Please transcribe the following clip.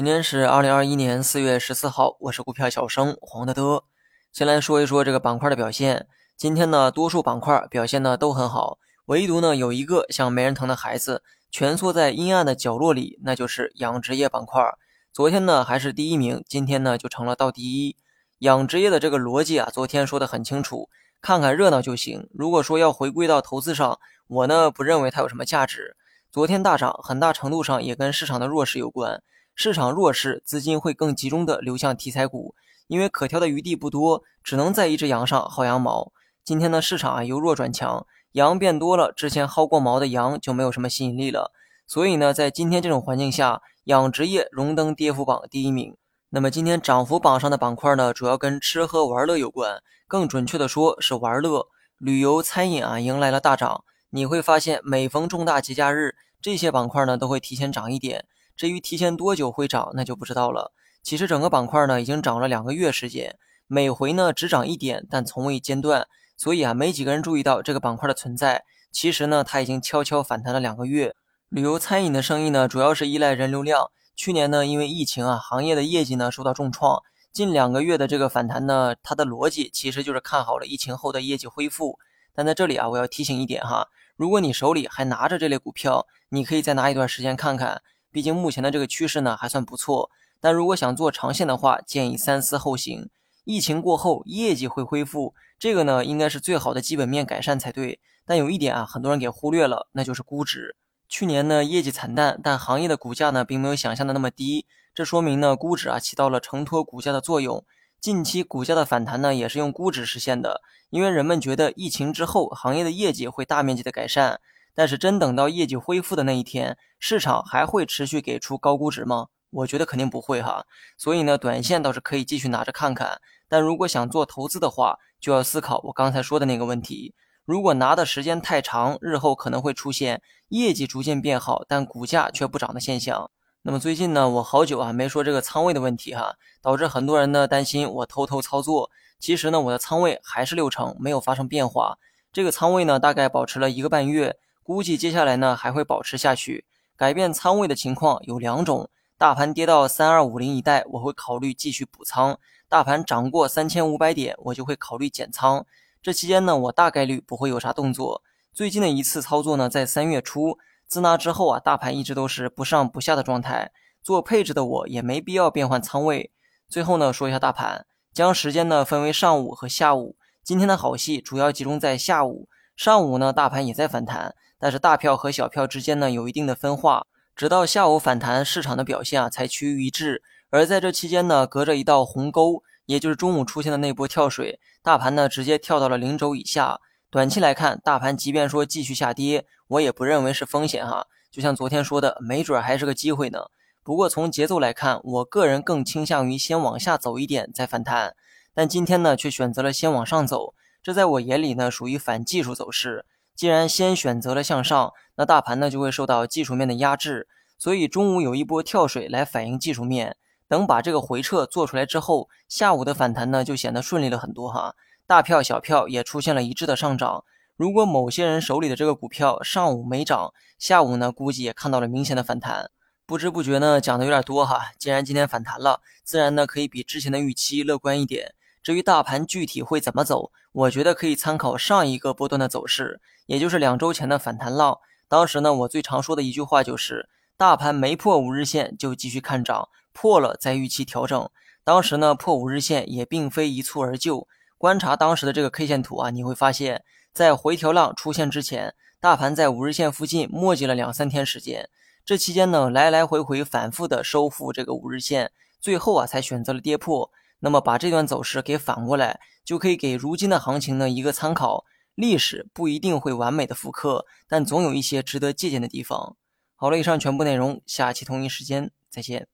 今天是二零二一年四月十四号，我是股票小生黄德德。先来说一说这个板块的表现。今天呢，多数板块表现呢都很好，唯独呢有一个像没人疼的孩子蜷缩在阴暗的角落里，那就是养殖业板块。昨天呢还是第一名，今天呢就成了倒第一。养殖业的这个逻辑啊，昨天说的很清楚，看看热闹就行。如果说要回归到投资上，我呢不认为它有什么价值。昨天大涨，很大程度上也跟市场的弱势有关。市场弱势，资金会更集中的流向题材股，因为可挑的余地不多，只能在一只羊上薅羊毛。今天的市场啊由弱转强，羊变多了，之前薅过毛的羊就没有什么吸引力了。所以呢，在今天这种环境下，养殖业荣登跌幅榜第一名。那么今天涨幅榜上的板块呢，主要跟吃喝玩乐有关，更准确的说是玩乐。旅游、餐饮啊迎来了大涨。你会发现，每逢重大节假日，这些板块呢都会提前涨一点。至于提前多久会涨，那就不知道了。其实整个板块呢已经涨了两个月时间，每回呢只涨一点，但从未间断。所以啊，没几个人注意到这个板块的存在。其实呢，它已经悄悄反弹了两个月。旅游餐饮的生意呢，主要是依赖人流量。去年呢，因为疫情啊，行业的业绩呢受到重创。近两个月的这个反弹呢，它的逻辑其实就是看好了疫情后的业绩恢复。但在这里啊，我要提醒一点哈，如果你手里还拿着这类股票，你可以再拿一段时间看看。毕竟目前的这个趋势呢还算不错，但如果想做长线的话，建议三思后行。疫情过后业绩会恢复，这个呢应该是最好的基本面改善才对。但有一点啊，很多人给忽略了，那就是估值。去年呢业绩惨淡，但行业的股价呢并没有想象的那么低，这说明呢估值啊起到了承托股价的作用。近期股价的反弹呢也是用估值实现的，因为人们觉得疫情之后行业的业绩会大面积的改善。但是真等到业绩恢复的那一天，市场还会持续给出高估值吗？我觉得肯定不会哈。所以呢，短线倒是可以继续拿着看看。但如果想做投资的话，就要思考我刚才说的那个问题。如果拿的时间太长，日后可能会出现业绩逐渐变好，但股价却不涨的现象。那么最近呢，我好久啊没说这个仓位的问题哈，导致很多人呢担心我偷偷操作。其实呢，我的仓位还是六成，没有发生变化。这个仓位呢，大概保持了一个半月。估计接下来呢还会保持下去。改变仓位的情况有两种：大盘跌到三二五零一带，我会考虑继续补仓；大盘涨过三千五百点，我就会考虑减仓。这期间呢，我大概率不会有啥动作。最近的一次操作呢，在三月初，自那之后啊，大盘一直都是不上不下的状态。做配置的我也没必要变换仓位。最后呢，说一下大盘，将时间呢分为上午和下午。今天的好戏主要集中在下午，上午呢，大盘也在反弹。但是大票和小票之间呢有一定的分化，直到下午反弹，市场的表现啊才趋于一致。而在这期间呢，隔着一道鸿沟，也就是中午出现的那波跳水，大盘呢直接跳到了零轴以下。短期来看，大盘即便说继续下跌，我也不认为是风险哈。就像昨天说的，没准儿还是个机会呢。不过从节奏来看，我个人更倾向于先往下走一点再反弹。但今天呢，却选择了先往上走，这在我眼里呢属于反技术走势。既然先选择了向上，那大盘呢就会受到技术面的压制，所以中午有一波跳水来反映技术面。等把这个回撤做出来之后，下午的反弹呢就显得顺利了很多哈。大票小票也出现了一致的上涨。如果某些人手里的这个股票上午没涨，下午呢估计也看到了明显的反弹。不知不觉呢讲的有点多哈。既然今天反弹了，自然呢可以比之前的预期乐观一点。至于大盘具体会怎么走，我觉得可以参考上一个波段的走势。也就是两周前的反弹浪，当时呢，我最常说的一句话就是，大盘没破五日线就继续看涨，破了再预期调整。当时呢，破五日线也并非一蹴而就。观察当时的这个 K 线图啊，你会发现在回调浪出现之前，大盘在五日线附近磨叽了两三天时间。这期间呢，来来回回反复的收复这个五日线，最后啊，才选择了跌破。那么把这段走势给反过来，就可以给如今的行情呢一个参考。历史不一定会完美的复刻，但总有一些值得借鉴的地方。好了，以上全部内容，下期同一时间再见。